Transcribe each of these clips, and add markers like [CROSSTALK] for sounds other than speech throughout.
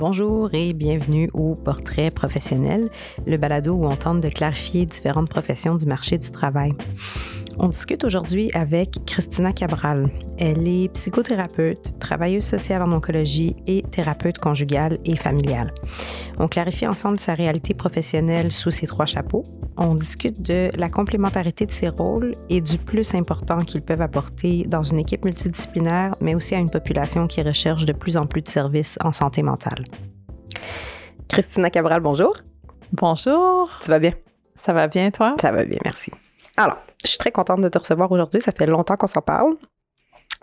Bonjour et bienvenue au Portrait professionnel, le balado où on tente de clarifier différentes professions du marché du travail. On discute aujourd'hui avec Christina Cabral. Elle est psychothérapeute, travailleuse sociale en oncologie et thérapeute conjugale et familiale. On clarifie ensemble sa réalité professionnelle sous ses trois chapeaux. On discute de la complémentarité de ses rôles et du plus important qu'ils peuvent apporter dans une équipe multidisciplinaire, mais aussi à une population qui recherche de plus en plus de services en santé mentale. Christina Cabral, bonjour. Bonjour. Tu vas bien? Ça va bien, toi? Ça va bien, merci. Alors, je suis très contente de te recevoir aujourd'hui. Ça fait longtemps qu'on s'en parle.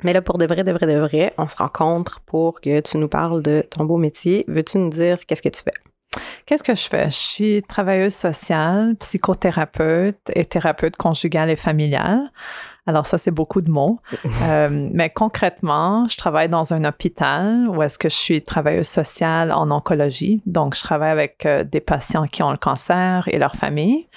Mais là, pour de vrai, de vrai, de vrai, on se rencontre pour que tu nous parles de ton beau métier. Veux-tu nous dire qu'est-ce que tu fais? Qu'est-ce que je fais? Je suis travailleuse sociale, psychothérapeute et thérapeute conjugale et familiale. Alors ça, c'est beaucoup de mots. [LAUGHS] Euh, mais concrètement, je travaille dans un hôpital où est-ce que je suis travailleuse sociale en oncologie. Donc, je travaille avec euh, des patients qui ont le cancer et leur famille.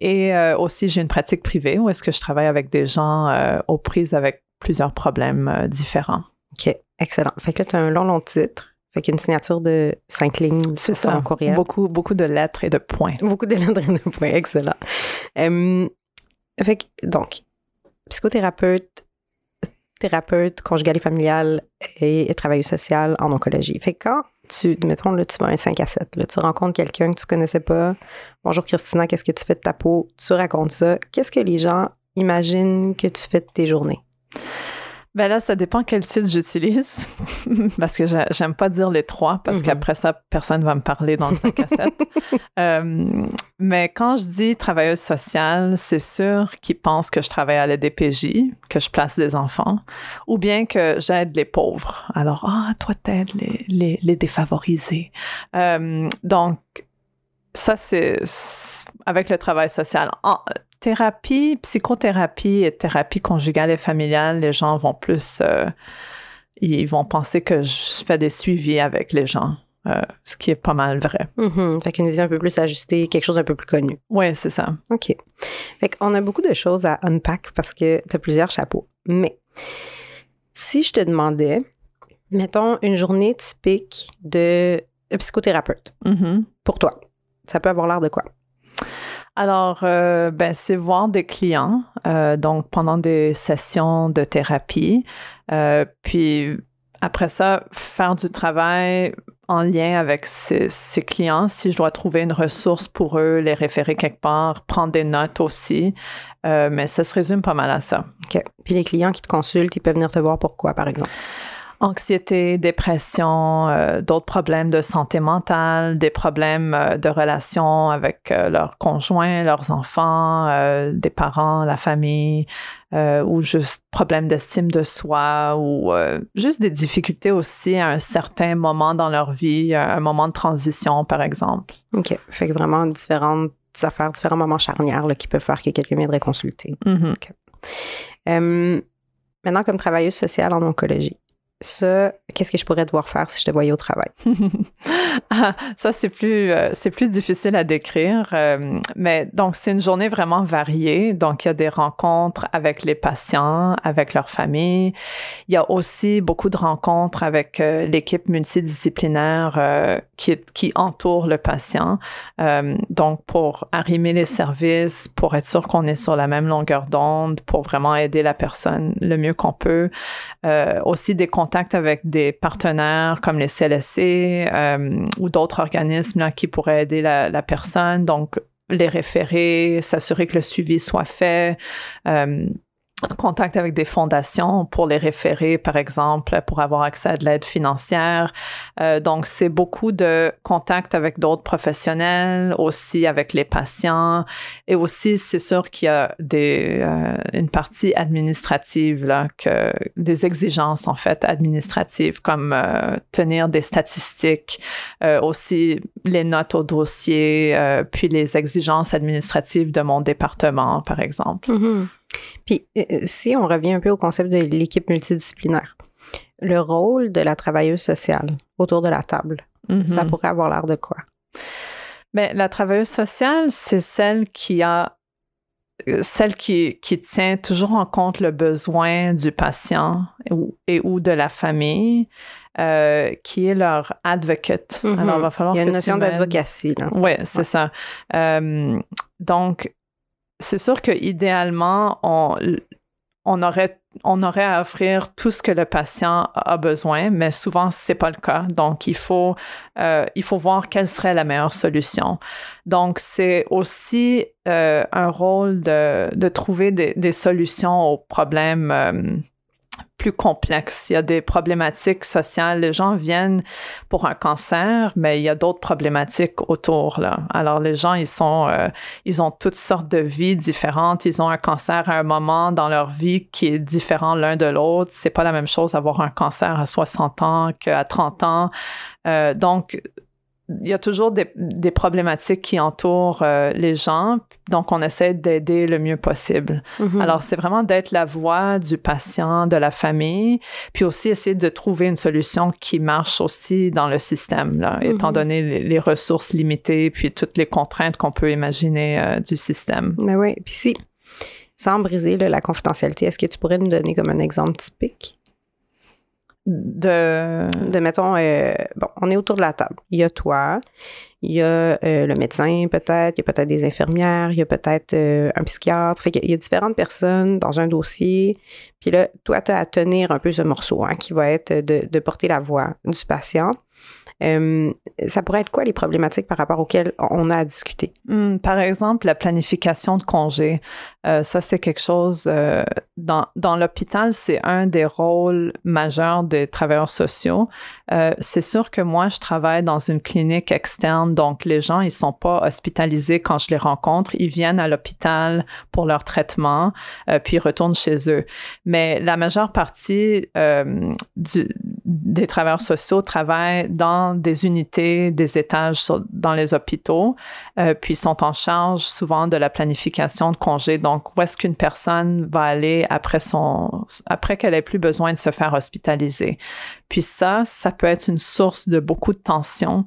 Et euh, aussi, j'ai une pratique privée où est-ce que je travaille avec des gens aux prises avec plusieurs problèmes différents. OK, excellent. Fait que là, tu as un long, long titre. Fait qu'il y a une signature de cinq lignes sur ton courriel. Beaucoup, beaucoup de lettres et de points. Beaucoup de lettres et de points, excellent. fait que, donc, psychothérapeute, thérapeute conjugale et familiale et, travailleuse sociale en oncologie. Fait que quand tu, mettons, là, tu vas un 5 à 7, là, tu rencontres quelqu'un que tu connaissais pas. Bonjour Christina, qu'est-ce que tu fais de ta peau? Tu racontes ça. Qu'est-ce que les gens imaginent que tu fais de tes journées? Ben là, ça dépend quel titre j'utilise, [LAUGHS] parce que j'aime pas dire les trois, parce mhm. qu'après ça, personne va me parler dans le 5 à 7. Euh, mais quand je dis travailleuse sociale, c'est sûr qu'ils pensent que je travaille à la DPJ, que je place des enfants, ou bien que j'aide les pauvres. Alors, ah, toi, t'aides les, les, les, défavorisés. Euh, donc, ça, c'est avec le travail social. Thérapie, psychothérapie et thérapie conjugale et familiale, les gens vont plus, euh, ils vont penser que je fais des suivis avec les gens. Euh, ce qui est pas mal vrai. Mm Fait qu'une vision un peu plus ajustée, quelque chose d'un peu plus connu. Oui, c'est ça. OK. Fait qu'on a beaucoup de choses à unpack parce que tu as plusieurs chapeaux. Mais si je te demandais, mettons, une journée typique de psychothérapeute mm-hmm. pour toi, ça peut avoir l'air de quoi? Alors, euh, ben, c'est voir des clients, euh, donc pendant des sessions de thérapie, euh, puis après ça, faire du travail en lien avec ces, clients, si je dois trouver une ressource pour eux, les référer quelque part, prendre des notes aussi, mais ça se résume pas mal à ça. OK. Puis les clients qui te consultent, ils peuvent venir te voir pourquoi, par exemple? Anxiété, dépression, euh, d'autres problèmes de santé mentale, des problèmes euh, de relation avec euh, leurs conjoints, leurs enfants, des parents, la famille, ou juste problèmes d'estime de soi, ou juste des difficultés aussi à un certain moment dans leur vie, un moment de transition, par exemple. OK. Fait que vraiment différentes affaires, différents moments charnières qui peuvent faire que quelqu'un viendrait consulter. Mm-hmm. maintenant, comme travailleuse sociale en oncologie, ça, qu'est-ce que je pourrais devoir faire si je te voyais au travail? [LAUGHS] [LAUGHS] Ah, ça, c'est plus, euh, plus difficile à décrire. Euh, mais donc, c'est une journée vraiment variée. Donc, il y a des rencontres avec les patients, avec leur famille. Il y a aussi beaucoup de rencontres avec euh, l'équipe multidisciplinaire qui, entoure le patient. donc, pour arrimer les services, pour être sûr qu'on est sur la même longueur d'onde, pour vraiment aider la personne le mieux qu'on peut. aussi des contact avec des partenaires comme les CLSC ou d'autres organismes qui pourraient aider la, personne. Donc, les référer, s'assurer que le suivi soit fait. Euh, contact avec des fondations pour les référer, par exemple, pour avoir accès à de l'aide financière. Euh, donc, c'est beaucoup de contact avec d'autres professionnels, aussi avec les patients. Et aussi, c'est sûr qu'il y a des, euh, une partie administrative, là, que, des exigences, en fait, administratives, comme euh, tenir des statistiques, aussi les notes au dossier, puis les exigences administratives de mon département, par exemple. Mm-hmm. Puis, euh, euh, si on revient un peu au concept de l'équipe multidisciplinaire, le rôle de la travailleuse sociale autour de la table, ça mm-hmm. pourrait avoir l'air de quoi? Bien, la travailleuse sociale, c'est celle qui a euh, celle qui, qui, tient toujours en compte le besoin du patient et ou de la famille, euh, qui est leur advocate. Mhm. Alors, il va falloir Il y a une notion d'advocatie. là. Oui, c'est Ouais. ça. Euh, donc, c'est sûr que idéalement, on, aurait, on aurait à offrir tout ce que le patient a besoin, mais souvent, ce n'est pas le cas. Donc, il faut, euh, il faut voir quelle serait la meilleure solution. Donc, c'est aussi euh, un rôle de, trouver des, des solutions aux problèmes. Plus complexes. Il y a des problématiques sociales. Les gens viennent pour un cancer, mais il y a d'autres problématiques autour. Là. Alors, les gens, ils sont, euh, ils ont toutes sortes de vies différentes. Ils ont un cancer à un moment dans leur vie qui est différent l'un de l'autre. C'est pas la même chose d'avoir un cancer à 60 ans qu'à 30 ans. Euh, donc, il y a toujours des, des problématiques qui entourent euh, les gens. Donc, on essaie d'aider le mieux possible. Mhm. Alors, c'est vraiment d'être la voix du patient, de la famille, puis aussi essayer de trouver une solution qui marche aussi dans le système, là, étant donné les, les ressources limitées, puis toutes les contraintes qu'on peut imaginer euh, du système. Mais oui. Puis si, sans briser là, la confidentialité, est-ce que tu pourrais nous donner comme un exemple typique? De... de, mettons, euh, bon, on est autour de la table. Il y a toi, il y a euh, le médecin peut-être, il y a peut-être des infirmières, il y a peut-être euh, un psychiatre. Fait qu'il y a différentes personnes dans un dossier. Puis là, toi, tu as à tenir un peu ce morceau hein, qui va être de, de porter la voix du patient. Euh, ça pourrait être quoi les problématiques par rapport auxquelles on a à discuter? Hmm, par exemple, la planification de congés. Euh, ça, c'est quelque chose euh, dans, dans l'hôpital, c'est un des rôles majeurs des travailleurs sociaux. C'est sûr que moi, je travaille dans une clinique externe, donc les gens, ils sont pas hospitalisés quand je les rencontre. Ils viennent à l'hôpital pour leur traitement, puis ils retournent chez eux. Mais la majeure partie des travailleurs sociaux travaillent dans des unités, des étages dans les hôpitaux, euh, puis sont en charge souvent de la planification de congés. Donc, où est-ce qu'une personne va aller après son, après qu'elle ait plus besoin de se faire hospitaliser? Puis ça, ça peut être une source de beaucoup de tension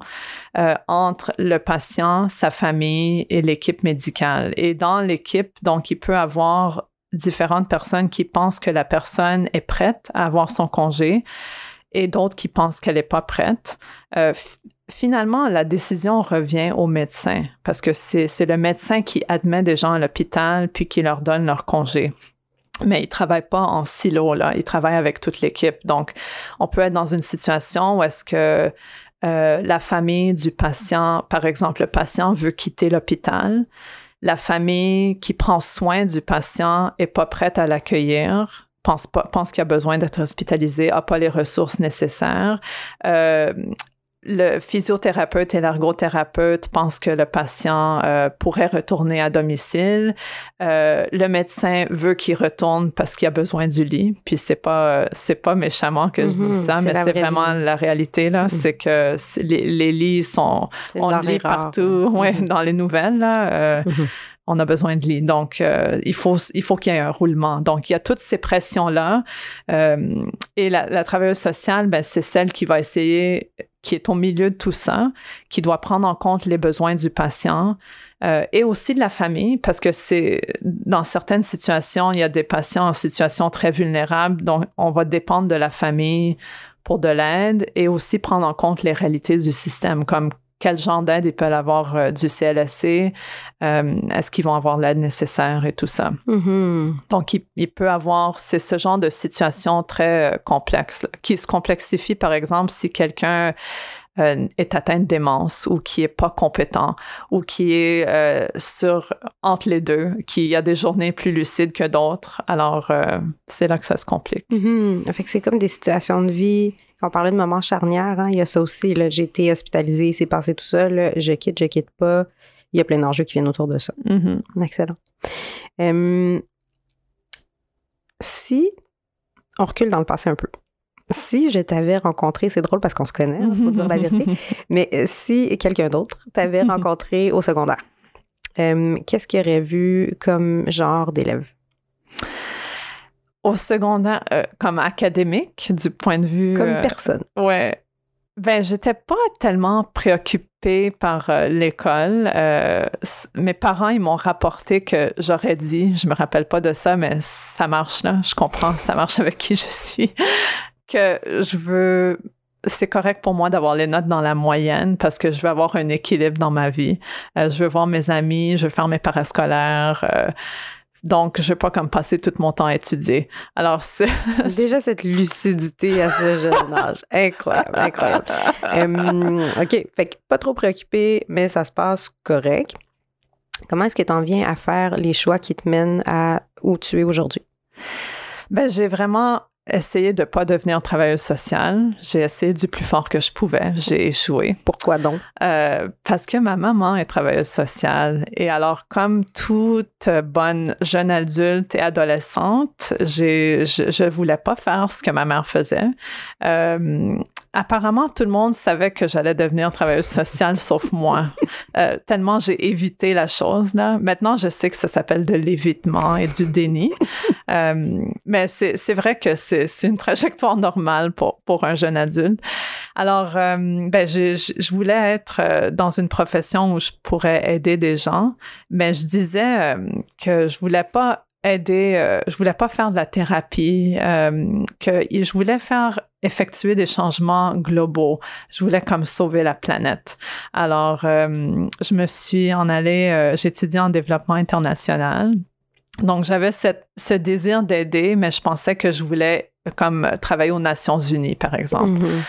euh, entre le patient, sa famille et l'équipe médicale. Et dans l'équipe, donc, il peut avoir différentes personnes qui pensent que la personne est prête à avoir son congé et d'autres qui pensent qu'elle n'est pas prête. Euh, finalement, la décision revient au médecin parce que c'est le médecin qui admet des gens à l'hôpital puis qui leur donne leur congé. Mais il ne travaille pas en silo, là. Il travaille avec toute l'équipe. Donc, on peut être dans une situation où est-ce que euh, la famille du patient, par exemple, le patient veut quitter l'hôpital. La famille qui prend soin du patient est pas prête à l'accueillir, pense, pas, pense qu'il a besoin d'être hospitalisé, n'a pas les ressources nécessaires. Euh, le physiothérapeute et l'ergothérapeute pensent que le patient euh, pourrait retourner à domicile. Euh, le médecin veut qu'il retourne parce qu'il a besoin du lit. Puis c'est pas c'est pas méchamment que je dis Mhm, ça, mais c'est vraie vraiment vie. la réalité là. C'est que les, les lits sont on lit rare, partout, hein. ouais, Mhm. dans les nouvelles là. euh, Mhm. On a besoin de lit. Donc, euh, il faut, il faut qu'il y ait un roulement. Donc, il y a toutes ces pressions-là. Euh, et la, la travailleuse sociale, ben, c'est celle qui va essayer, qui est au milieu de tout ça, qui doit prendre en compte les besoins du patient. euh, et aussi de la famille, parce que c'est dans certaines situations, il y a des patients en situation très vulnérable, donc on va dépendre de la famille pour de l'aide et aussi prendre en compte les réalités du système, comme quel genre d'aide ils peuvent avoir euh, du CLSC, euh, est-ce qu'ils vont avoir l'aide nécessaire et tout ça. Mhm. Donc, il, il peut avoir, c'est ce genre de situation très euh, complexe là, qui se complexifie, par exemple, si quelqu'un est atteint de démence ou qui est pas compétent ou qui est euh, sur entre les deux, qui a des journées plus lucides que d'autres. Alors, euh, c'est là que ça se complique. Mhm. Fait que c'est comme des situations de vie. On parlait de moments charnières, hein, il y a ça aussi. J'ai été hospitalisée, c'est passé tout ça. là. Je quitte, je quitte pas. Il y a plein d'enjeux qui viennent autour de ça. Mhm. Excellent. Euh, si on recule dans le passé un peu, si je t'avais rencontré, c'est drôle parce qu'on se connaît, il faut dire la vérité, [LAUGHS] mais euh, si quelqu'un d'autre t'avait rencontré au secondaire, euh, qu'est-ce qu'il aurait vu comme genre d'élève? Au secondaire, euh, comme académique, du point de vue. Comme euh, personne. Ouais. Ben, j'étais pas tellement préoccupée par euh, l'école. Mes parents, ils m'ont rapporté que j'aurais dit, je me rappelle pas de ça, mais ça marche là, je comprends, ça marche avec qui je suis, [LAUGHS] que je veux c'est correct pour moi d'avoir les notes dans la moyenne parce que je veux avoir un équilibre dans ma vie. Je veux voir mes amis, je veux faire mes parascolaires. Donc, je veux pas comme passer tout mon temps à étudier. Alors, c'est... [LAUGHS] Déjà, cette lucidité à ce jeune âge. Incroyable, incroyable. Euh, OK, fait que pas trop préoccupé, mais ça se passe correct. Comment est-ce que tu en viens à faire les choix qui te mènent à où tu es aujourd'hui? Ben, j'ai vraiment essayé de ne pas devenir travailleuse sociale. J'ai essayé du plus fort que je pouvais. J'ai échoué. Pourquoi donc? Euh, parce que ma maman est travailleuse sociale. Et alors, comme toute bonne jeune adulte et adolescente, je ne voulais pas faire ce que ma mère faisait. Euh, apparemment, tout le monde savait que j'allais devenir travailleuse sociale, [LAUGHS] sauf moi. Euh, tellement j'ai évité la chose. Là. Maintenant, je sais que ça s'appelle de l'évitement et du déni. [LAUGHS] Euh, mais c'est vrai que c'est une trajectoire normale pour, pour un jeune adulte. Alors, euh, ben, je, je, voulais être dans une profession où je pourrais aider des gens, mais je disais que je voulais pas aider, je voulais pas faire de la thérapie, que je voulais faire effectuer des changements globaux. Je voulais comme sauver la planète. Alors, euh, je me suis en allée, euh, j'étudiais en développement international. Donc, j'avais ce désir d'aider, mais je pensais que je voulais comme travailler aux Nations Unies, par exemple. Mm-hmm.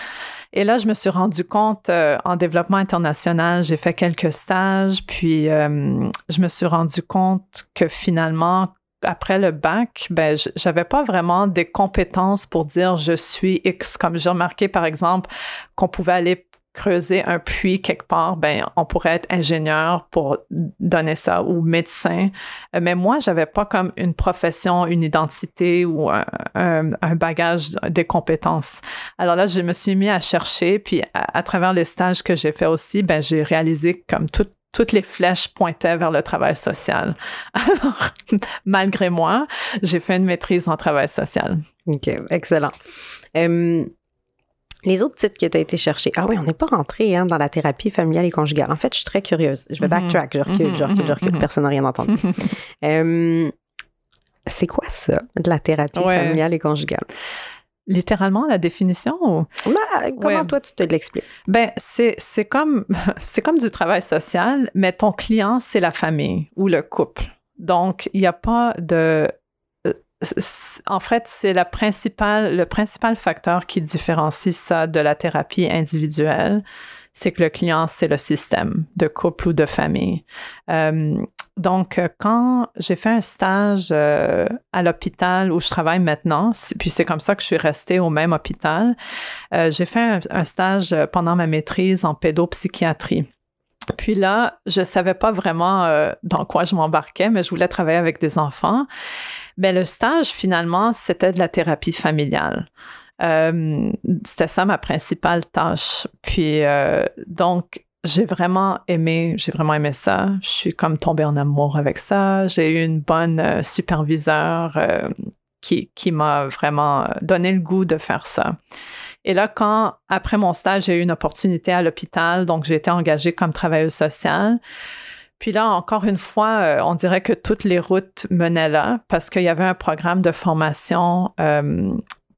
Et là, je me suis rendu compte euh, en développement international, j'ai fait quelques stages, puis je me suis rendu compte que finalement, après le bac, ben, j'avais pas vraiment des compétences pour dire je suis X. Comme j'ai remarqué, par exemple, qu'on pouvait aller creuser un puits quelque part, ben, on pourrait être ingénieur pour donner ça ou médecin. Euh, mais moi, j'avais pas comme une profession, une identité ou un, bagage des compétences. Alors là, je me suis mis à chercher, puis à, à travers les stages que j'ai fait aussi, ben, j'ai réalisé comme tout, toutes les flèches pointaient vers le travail social. [LAUGHS] Alors, malgré moi, j'ai fait une maîtrise en travail social. OK, excellent. les autres titres que tu as été chercher. Ah oui, on n'est pas rentré hein, dans la thérapie familiale et conjugale. En fait, je suis très curieuse. Je vais mm-hmm. backtrack, je recule, je recule, je recule. Mm-hmm. Personne n'a rien entendu. [LAUGHS] c'est quoi ça, de la thérapie familiale et conjugale? Littéralement la définition? Bah, comment toi tu te l'expliques? Ben, c'est, comme, [LAUGHS] c'est comme du travail social, mais ton client, c'est la famille ou le couple. Donc, il n'y a pas de. Euh, en fait, c'est le principal facteur qui différencie ça de la thérapie individuelle c'est que le client, c'est le système de couple ou de famille. Euh, donc, quand j'ai fait un stage euh, à l'hôpital où je travaille maintenant, puis c'est comme ça que je suis restée au même hôpital, euh, j'ai fait un, stage pendant ma maîtrise en pédopsychiatrie. Puis là, je ne savais pas vraiment dans quoi je m'embarquais, mais je voulais travailler avec des enfants. Mais le stage, finalement, c'était de la thérapie familiale. Euh, c'était ça ma principale tâche. Puis euh, donc, j'ai vraiment aimé, j'ai vraiment aimé ça. Je suis comme tombée en amour avec ça. J'ai eu une bonne euh, superviseur qui, qui m'a vraiment donné le goût de faire ça. Et là, quand, après mon stage, j'ai eu une opportunité à l'hôpital, donc j'ai été engagée comme travailleuse sociale. Puis là, encore une fois, on dirait que toutes les routes menaient là parce qu'il y avait un programme de formation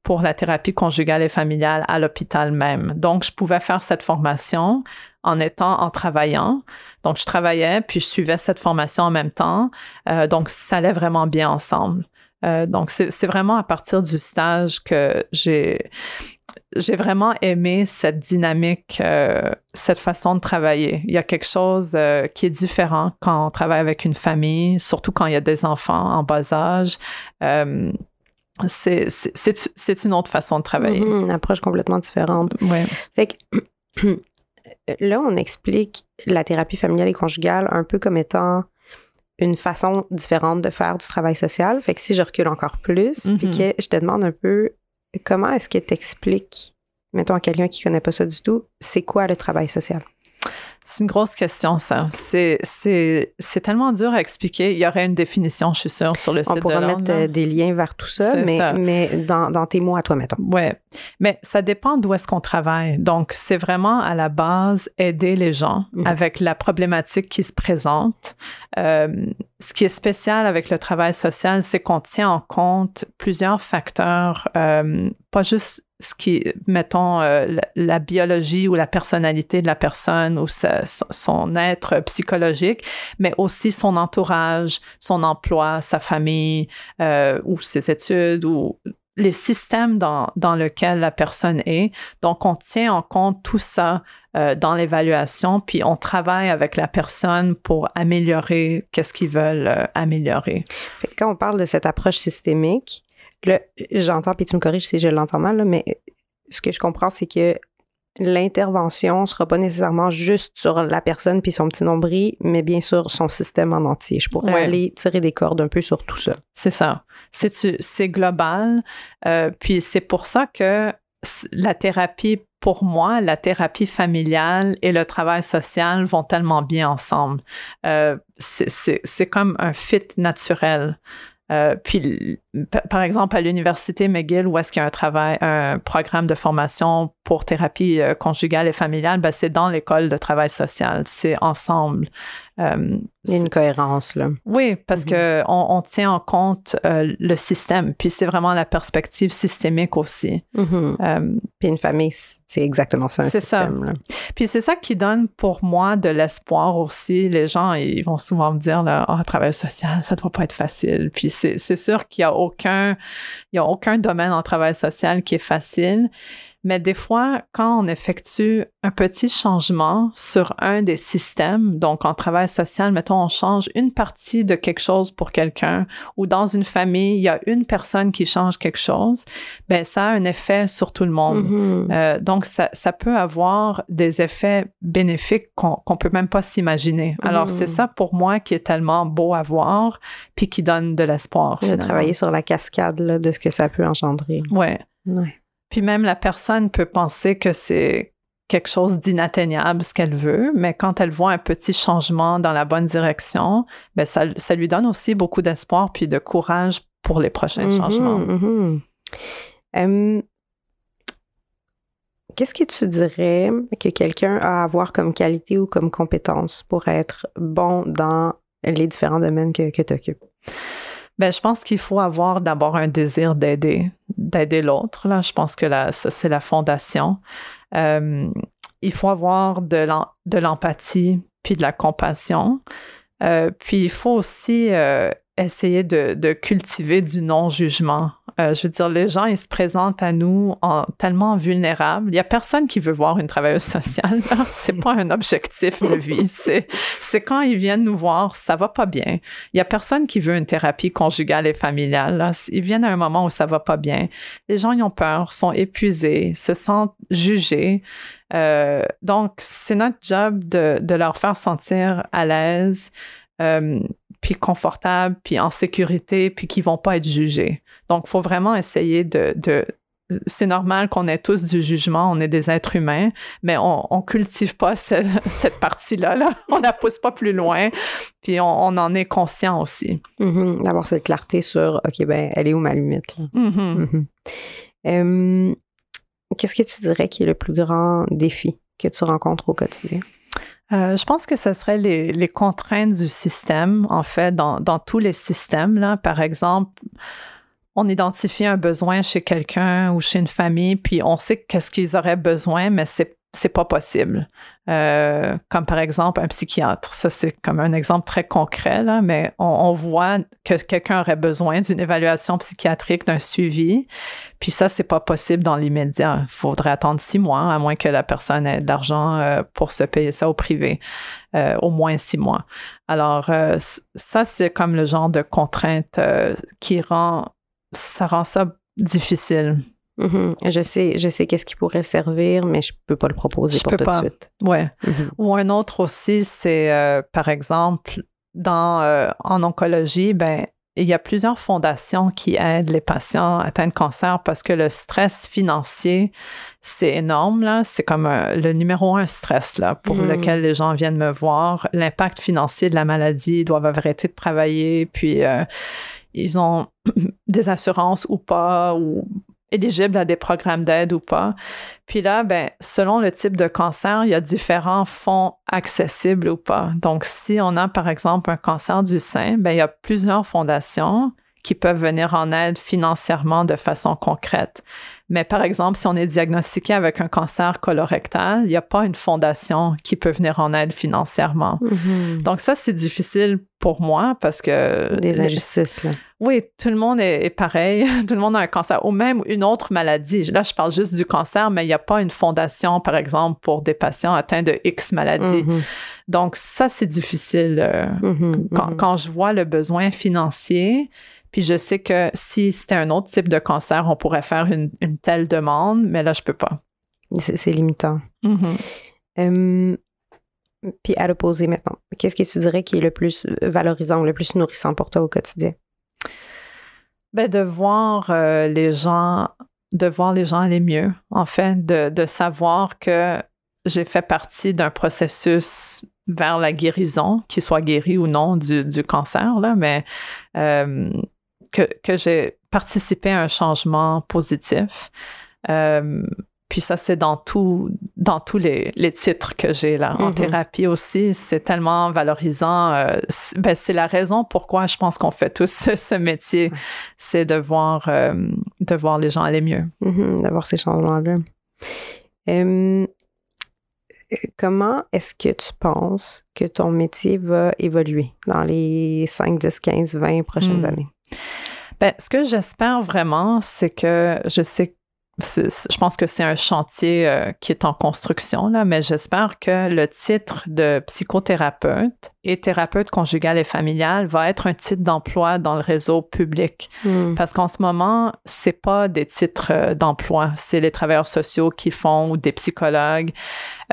pour la thérapie conjugale et familiale à l'hôpital même. Donc, je pouvais faire cette formation en étant, en travaillant. Donc, je travaillais, puis je suivais cette formation en même temps. Euh, donc, ça allait vraiment bien ensemble. Euh, donc, c'est vraiment à partir du stage que j'ai vraiment aimé cette dynamique, euh, cette façon de travailler. Il y a quelque chose qui est différent quand on travaille avec une famille, surtout quand il y a des enfants en bas âge c'est une autre façon de travailler. Mm-hmm, une approche complètement différente. Ouais. Fait que [CLEARS THROAT] là, on explique la thérapie familiale et conjugale un peu comme étant une façon différente de faire du travail social. Fait que si je recule encore plus, puis mm-hmm. que je te demande un peu comment est-ce que tu expliques, mettons à quelqu'un qui connaît pas ça du tout, c'est quoi le travail social? C'est une grosse question, ça. C'est, tellement dur à expliquer. Il y aurait une définition, je suis sûre, sur le site On pourrait mettre euh, des liens vers tout ça, mais, mais dans, tes mots à toi, mettons. Oui. Mais ça dépend d'où est-ce qu'on travaille. Donc, c'est vraiment à la base aider les gens mhm. avec la problématique qui se présente. Euh, ce qui est spécial avec le travail social, c'est qu'on tient en compte plusieurs facteurs, euh, pas juste ce qui, mettons, euh, la, biologie ou la personnalité de la personne ou son être psychologique, mais aussi son entourage, son emploi, sa famille euh, ou ses études ou les systèmes dans, dans lesquels la personne est. Donc, on tient en compte tout ça euh, dans l'évaluation, puis on travaille avec la personne pour améliorer qu'est-ce qu'ils veulent améliorer. Quand on parle de cette approche systémique, j'entends, puis tu me corriges si je l'entends mal, mais ce que je comprends, c'est que l'intervention ne sera pas nécessairement juste sur la personne puis son petit nombril, mais bien sûr son système en entier. Je pourrais aller tirer des cordes un peu sur tout ça. C'est ça. C'est global. Euh, puis c'est pour ça que la thérapie, pour moi, la thérapie familiale et le travail social vont tellement bien ensemble. Euh, c'est comme un fit naturel. Euh, puis, par exemple, à l'université McGill, où est-ce qu'il y a un travail, un programme de formation pour thérapie euh, conjugale et familiale, ben, c'est dans l'école de travail social. C'est ensemble. Euh, Il y a une cohérence, là. Oui, parce mm-hmm. qu'on on tient en compte euh, le système, puis c'est vraiment la perspective systémique aussi. Mm-hmm. puis une famille, c'est exactement ça, un système. Ça. Puis c'est ça qui donne pour moi de l'espoir aussi. Les gens, ils vont souvent me dire, là, oh, travail social, ça doit pas être facile. Puis c'est sûr qu'il y a aucun, il y a aucun domaine en travail social qui est facile. Mais des fois, quand on effectue un petit changement sur un des systèmes, donc en travail social, mettons, on change une partie de quelque chose pour quelqu'un, ou dans une famille, il y a une personne qui change quelque chose, ben ça a un effet sur tout le monde. Mm-hmm. Euh, donc, ça, ça, peut avoir des effets bénéfiques qu'on ne peut même pas s'imaginer. Alors, c'est mm-hmm. ça pour moi qui est tellement beau à voir, puis qui donne de l'espoir. De travailler sur la cascade là, de ce que ça peut engendrer. Ouais. ouais. Puis même la personne peut penser que c'est quelque chose d'inatteignable ce qu'elle veut, mais quand elle voit un petit changement dans la bonne direction, ben ça, ça lui donne aussi beaucoup d'espoir puis de courage pour les prochains mm-hmm, changements. Mm-hmm. Qu'est-ce que tu dirais que quelqu'un a à avoir comme qualité ou comme compétence pour être bon dans les différents domaines que, que tu occupes? Ben, je pense qu'il faut avoir d'abord un désir d'aider, d'aider l'autre. Là, je pense que là, ça, c'est la fondation. Euh, il faut avoir de l'empathie puis de la compassion. Euh, puis il faut aussi euh, essayer de, cultiver du non-jugement. Euh, je veux dire, les gens, ils se présentent à nous en tellement vulnérables. Il n'y a personne qui veut voir une travailleuse sociale. [LAUGHS] C'est pas un objectif de vie. C'est quand ils viennent nous voir, ça va pas bien. Il n'y a personne qui veut une thérapie conjugale et familiale. Ils viennent à un moment où ça va pas bien. Les gens, ils ont peur, sont épuisés, se sentent jugés. Euh, donc, c'est notre job de, de, leur faire sentir à l'aise. Euh, puis confortables, puis en sécurité, puis qui vont pas être jugés. Donc, il faut vraiment essayer de, c'est normal qu'on ait tous du jugement, on est des êtres humains, mais on, on cultive pas [LAUGHS] cette, partie-là, là. [LAUGHS] on la pousse pas plus loin, puis on, en est conscient aussi. Mm-hmm. D'avoir cette clarté sur, OK, ben, elle est où ma limite? Mm-hmm. Qu'est-ce que tu dirais qui est le plus grand défi que tu rencontres au quotidien? Euh, je pense que ce serait les, contraintes du système, en fait, dans, tous les systèmes. Là. Par exemple, on identifie un besoin chez quelqu'un ou chez une famille, puis on sait qu'est-ce qu'ils auraient besoin, mais c'est c'est pas possible. Euh, comme par exemple un psychiatre. Ça, c'est comme un exemple très concret, là, mais on, voit que quelqu'un aurait besoin d'une évaluation psychiatrique, d'un suivi. Puis ça, c'est pas possible dans l'immédiat. Il faudrait attendre six mois, à moins que la personne ait de l'argent euh, pour se payer ça au privé. Euh, au moins six mois. Alors, ça, c'est comme le genre de contrainte qui rend ça rend ça difficile Mhm. Je sais, je sais qu'est-ce qui pourrait servir, mais je peux pas le proposer pour tout de suite. Ouais. Mhm. Ou un autre aussi, c'est euh, par exemple dans euh, en oncologie, ben il y a plusieurs fondations qui aident les patients atteints de cancer parce que le stress financier, c'est énorme. Là. C'est comme le numéro un stress là, pour mhm. lequel les gens viennent me voir. L'impact financier de la maladie, ils doivent arrêter de travailler, puis euh, ils ont [CLEARS THROAT] des assurances ou pas, ou éligible à des programmes d'aide ou pas. Puis là, ben, selon le type de cancer, il y a différents fonds accessibles ou pas. Donc, si on a, par exemple, un cancer du sein, ben, il y a plusieurs fondations qui peuvent venir en aide financièrement de façon concrète. Mais par exemple, si on est diagnostiqué avec un cancer colorectal, il n'y a pas une fondation qui peut venir en aide financièrement. Mhm. Donc ça, c'est difficile pour moi parce que... Des injustices, là. Oui, tout le monde est, est pareil. [LAUGHS] tout le monde a un cancer ou même une autre maladie. Là, je parle juste du cancer, mais il n'y a pas une fondation, par exemple, pour des patients atteints de X maladie. Mhm. Donc ça, c'est difficile. euh, Mhm. quand, Mhm. quand je vois le besoin financier, puis je sais que si c'était un autre type de cancer, on pourrait faire une, une telle demande, mais là, je peux pas. C'est limitant. Hum, puis à l'opposé maintenant, qu'est-ce que tu dirais qui est le plus valorisant ou le plus nourrissant pour toi au quotidien? Ben, de voir euh, les gens, de voir les gens aller mieux, en fait, de, de savoir que j'ai fait partie d'un processus vers la guérison, qu'il soit guéri ou non du, du cancer, là, mais euh, que, que j'ai participé à un changement positif. Euh, puis ça, c'est dans, tout, dans tous les, les titres que j'ai là. En Mhm. thérapie aussi, c'est tellement valorisant. euh, c'est ben, c'est la raison pourquoi je pense qu'on fait tous ce, ce métier. C'est de voir, euh, de voir les gens aller mieux. Mhm, D'avoir ces changements-là. Euh, comment est-ce que tu penses que ton métier va évoluer dans les 5, 10, 15, 20 prochaines Hmm. années? Ben, ce que j'espère vraiment, c'est que je sais je pense que c'est un chantier euh, qui est en construction, là, mais j'espère que le titre de psychothérapeute et thérapeute conjugale et familiale va être un titre d'emploi dans le réseau public. Hmm. Parce qu'en ce moment, c'est pas des titres euh, d'emploi, c'est les travailleurs sociaux qui font ou des psychologues.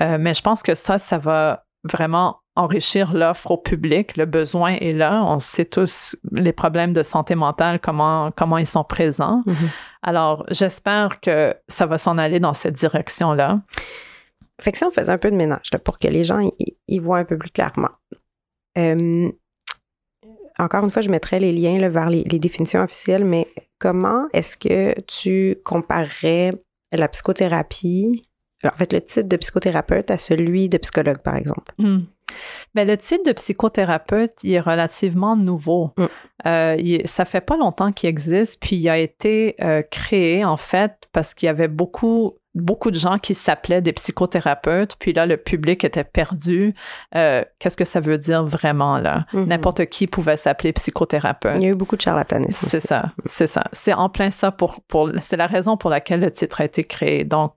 Euh, mais je pense que ça, ça va vraiment enrichir l'offre au public. Le besoin est là. On sait tous les problèmes de santé mentale, comment, comment ils sont présents. Mhm. Alors, j'espère que ça va s'en aller dans cette direction-là. Fait que si on faisait un peu de ménage là, pour que les gens y, voient un peu plus clairement. Euh, encore une fois, je mettrai les liens là, vers les, les définitions officielles, mais comment est-ce que tu comparerais la psychothérapie, alors, en fait, le titre de psychothérapeute à celui de psychologue, par exemple? Hmm. Ben, le titre de psychothérapeute, il est relativement nouveau. Mm. Euh, il- ça fait pas longtemps qu'il existe, puis il a été euh, créé en fait parce qu'il y avait beaucoup beaucoup de gens qui s'appelaient des psychothérapeutes, puis là le public était perdu. Euh, Qu'est-ce que ça veut dire vraiment là? Mhm. N'importe qui pouvait s'appeler psychothérapeute. Il y a eu beaucoup de charlatanisme. C'est ça, c'est ça. C'est en plein ça pour, pour c'est la raison pour laquelle le titre a été créé. Donc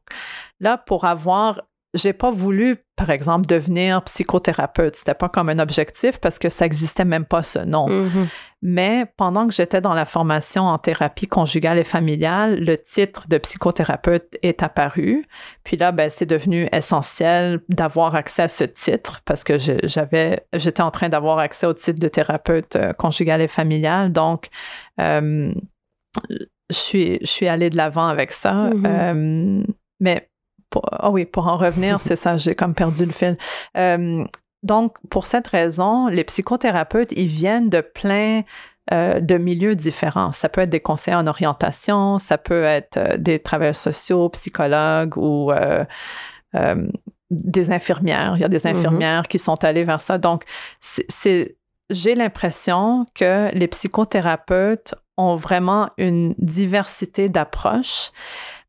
là, pour avoir, j'ai pas voulu, par exemple, devenir psychothérapeute. C'était pas comme un objectif parce que ça existait même pas ce nom. Mhm. Mais pendant que j'étais dans la formation en thérapie conjugale et familiale, le titre de psychothérapeute est apparu. Puis là, ben, c'est devenu essentiel d'avoir accès à ce titre parce que j'avais, j'étais en train d'avoir accès au titre de thérapeute euh, conjugale et familiale. Donc, euh, je suis, je suis allée de l'avant avec ça. Mhm. Euh, mais, pour, ah oui, pour en revenir, [LAUGHS] c'est ça, j'ai comme perdu le fil. Euh, donc, pour cette raison, les psychothérapeutes, ils viennent de plein euh, de milieux différents. Ça peut être des conseillers en orientation, ça peut être euh, des travailleurs sociaux, psychologues ou des infirmières. Il y a des Mhm. infirmières qui sont allées vers ça. Donc, c'est, j'ai l'impression que les psychothérapeutes ont vraiment une diversité d'approches,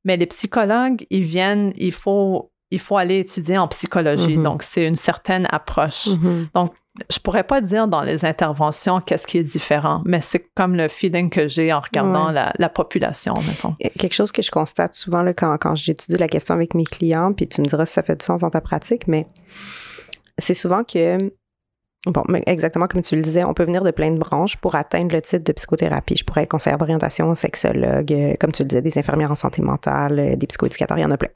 mais les psychologues, ils viennent, il faut, il faut aller étudier en psychologie. Mhm. Donc, c'est une certaine approche. Mhm. Je pourrais pas dire dans les interventions qu'est-ce qui est différent, mais c'est comme le feeling que j'ai en regardant Ouais. la, la population, mettons. Quelque chose que je constate souvent là, quand, quand j'étudie la question avec mes clients, puis tu me diras si ça fait du sens dans ta pratique, mais c'est souvent que, bon, mais exactement comme tu le disais, on peut venir de plein de branches pour atteindre le titre de psychothérapie. Je pourrais être conseillère d'orientation, sexologue, euh, comme tu le disais, des infirmières en santé mentale, euh, des psychoéducateurs, il y en a plein.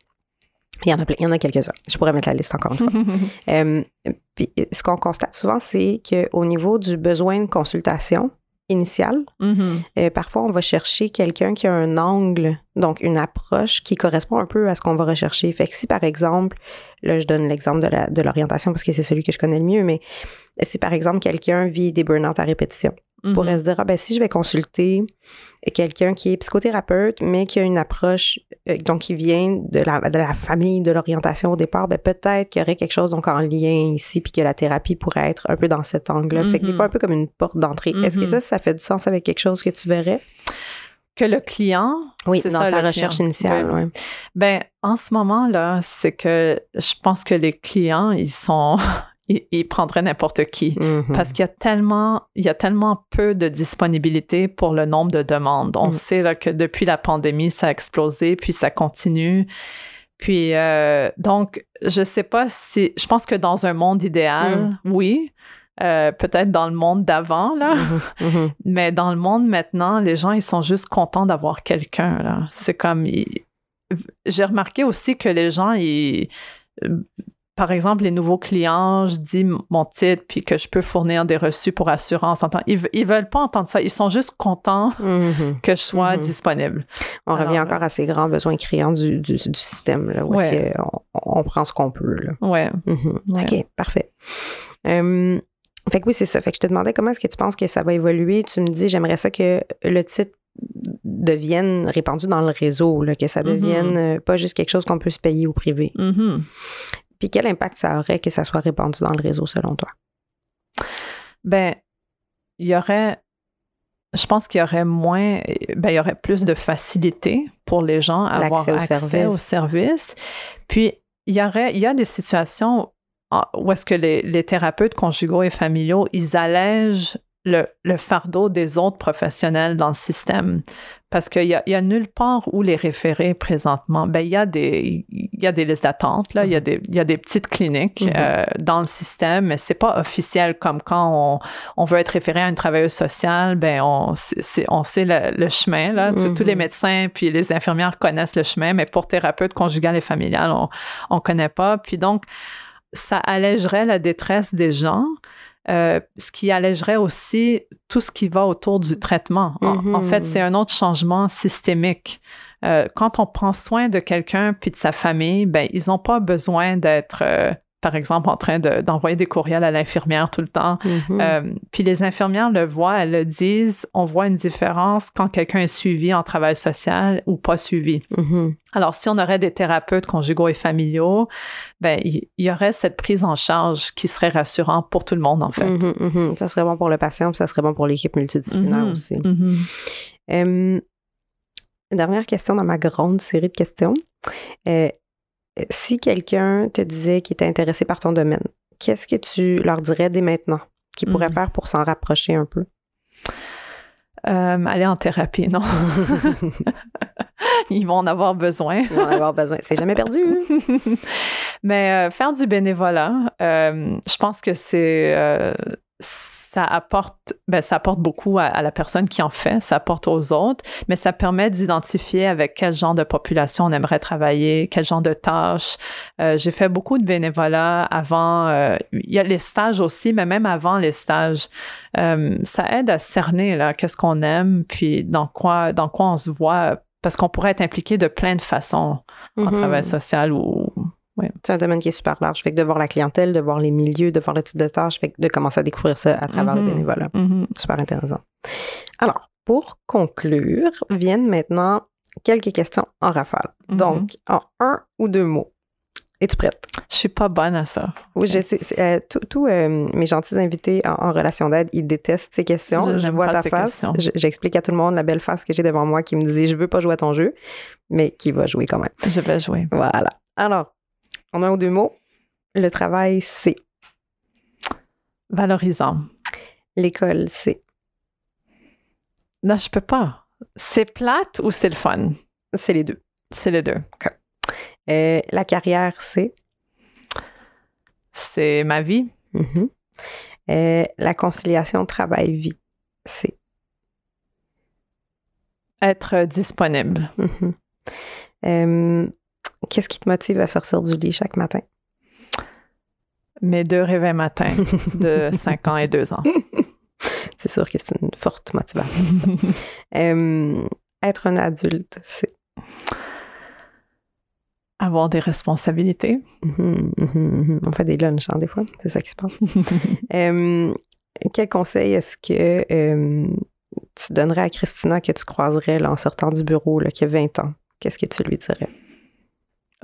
Il y en a plein, il y en a quelques-uns. Je pourrais mettre la liste encore une fois. [LAUGHS] Euh, puis, ce qu'on constate souvent, c'est qu'au niveau du besoin de consultation initiale, Mhm. euh, parfois, on va chercher quelqu'un qui a un angle, donc une approche qui correspond un peu à ce qu'on va rechercher. Fait que si, par exemple, là, je donne l'exemple de, l'orientation parce que c'est celui que je connais le mieux, mais si, par exemple, quelqu'un vit des burn-out à répétition, Mhm. pourrait se dire, ah ben si je vais consulter quelqu'un qui est psychothérapeute, mais qui a une approche, euh, donc qui vient de la, de la famille de l'orientation au départ, ben peut-être qu'il y aurait quelque chose donc en lien ici, puis que la thérapie pourrait être un peu dans cet angle-là. Fait que des Mhm. fois, un peu comme une porte d'entrée. Est-ce que Mhm. ça, ça fait du sens avec quelque chose que tu verrais? Que le client. Oui, c'est dans ça, sa recherche client. initiale. Ouais. Ben, en ce moment-là, c'est que je pense que les clients, ils sont. [LAUGHS] ils, ils prendraient n'importe qui. Mhm. Parce qu'il y a tellement, il y a tellement peu de disponibilité pour le nombre de demandes. On Mm. sait là, que depuis la pandémie, ça a explosé, puis ça continue. Puis euh, donc, je sais pas si, je pense que dans un monde idéal, oui. Euh, peut-être dans le monde d'avant, là. Mhm. Mhm. Mais dans le monde maintenant, les gens, ils sont juste contents d'avoir quelqu'un, là. C'est comme... ils- J'ai remarqué aussi que les gens, ils... euh, Par exemple, les nouveaux clients, je dis mon titre, puis que je peux fournir des reçus pour assurance. Ils, ils veulent pas entendre ça. Ils sont juste contents Mhm. que je sois disponible. On Alors, revient encore à ces grands besoins criants du, du, du système, là, où est-ce Ouais. qu'on on prend ce qu'on peut. Là. Ouais. Ouais. OK, parfait. Euh, fait que oui, c'est ça. Fait que je te demandais comment est-ce que tu penses que ça va évoluer? Tu me dis, j'aimerais ça que le titre devienne répandu dans le réseau, là, que ça Mhm. devienne euh, pas juste quelque chose qu'on peut se payer au privé. Mhm. Puis quel impact ça aurait que ça soit répandu dans le réseau selon toi? Ben, il y aurait, je pense qu'il y aurait moins, ben, il y aurait plus de facilité pour les gens à avoir L'accès au accès service. au service. Puis, il y aurait, il y a des situations où est-ce que les, les thérapeutes conjugaux et familiaux, ils allègent le, le fardeau des autres professionnels dans le système? Parce qu'il y a, nulle part où les référer présentement. Ben, il y a des, il y a des listes d'attente, là. Il, y a des, il y a des petites cliniques Mhm. euh, dans le système, mais c'est pas officiel comme quand on, on veut être référé à une travailleuse sociale, ben, on, on sait le, le chemin, là. Tous-. Tous les médecins puis les infirmières connaissent le chemin, mais pour thérapeute conjugal et familial, on, on connaît pas. Puis donc, ça allégerait la détresse des gens. euh, ce qui allégerait aussi tout ce qui va autour du traitement. En, en fait, c'est un autre changement systémique. Euh, quand on prend soin de quelqu'un puis de sa famille, ben ils n'ont pas besoin d'être, euh, par exemple, en train de- d'envoyer des courriels à l'infirmière tout le temps. Mhm. Euh, puis les infirmières le voient, elles le disent, on voit une différence quand quelqu'un est suivi en travail social ou pas suivi. Mhm. Alors, si on aurait des thérapeutes conjugaux et familiaux, ben, il y aurait cette prise en charge qui serait rassurante pour tout le monde, en fait. Mhm, mhm. Ça serait bon pour le patient, puis ça serait bon pour l'équipe multidisciplinaire aussi. Euh, dernière question dans ma grande série de questions. Euh, si quelqu'un te disait qu'il était intéressé par ton domaine, qu'est-ce que tu leur dirais dès maintenant qu'ils pourraient Mhm. faire pour s'en rapprocher un peu? Euh, aller en thérapie, non. [LAUGHS] [LAUGHS] Ils vont en avoir besoin. Ils vont en avoir besoin. C'est jamais perdu. [LAUGHS] Mais euh, faire du bénévolat, euh, je pense que c'est ça apporte ben, ça apporte beaucoup à, à la personne qui en fait, ça apporte aux autres, mais ça permet d'identifier avec quel genre de population on aimerait travailler, quel genre de tâches. Euh, J'ai fait beaucoup de bénévolat avant. euh, Il y a les stages aussi, mais même avant les stages, euh, ça aide à cerner là qu'est-ce qu'on aime, puis dans quoi dans quoi on se voit, parce qu'on pourrait être impliqué de plein de façons en Mhm. travail social ou C'est un domaine qui est super large. Fait que de voir la clientèle, de voir les milieux, de voir le type de tâches, fait que de commencer à découvrir ça à travers le Mhm. bénévolat. Mhm. Super intéressant. Alors, pour conclure, viennent maintenant quelques questions en rafale. Mhm. Donc, en un ou deux mots. Es-tu prête? Je suis pas bonne à ça. Oui, je sais. euh, Tous euh, mes gentils invités en, en relation d'aide, ils détestent ces questions. Je vois ta face. Je- J'explique à tout le monde la belle face que j'ai devant moi qui me dit Je veux pas jouer à ton jeu, mais qui va jouer quand même. Je vais jouer. Voilà. Alors, en un ou deux mots, le travail, c'est. Valorisant. L'école, c'est. Non, je peux pas. C'est plate ou c'est le fun? C'est les deux. C'est les deux. Euh, la carrière, c'est? C'est ma vie. Mhm. Euh, la conciliation travail-vie, c'est? Être disponible. Mhm. Euh, Qu'est-ce qui te motive à sortir du lit chaque matin? Mes deux réveils matins [LAUGHS] de 5 ans et 2 ans. [LAUGHS] C'est sûr que c'est une forte motivation. [LAUGHS] Euh, être un adulte, c'est. Avoir des responsabilités. Mhm, mhm, mhm. On fait des lunchs, hein, des fois. C'est ça qui se passe. Euh, quel conseil est-ce que euh, tu donnerais à Christina que tu croiserais là, en sortant du bureau, là, qui a 20 ans? Qu'est-ce que tu lui dirais?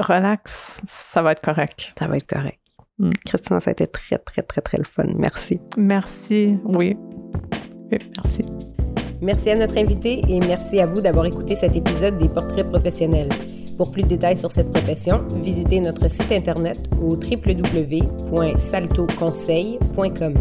Relax, ça va être correct. Ça va être correct. Mm. Christina, ça a été très, très, très, très le fun. Merci. Merci. Oui. Oui, merci. Merci à notre invité et merci à vous d'avoir écouté cet épisode des Portraits professionnels. Pour plus de détails sur cette profession, visitez notre site internet au www.saltoconseil.com.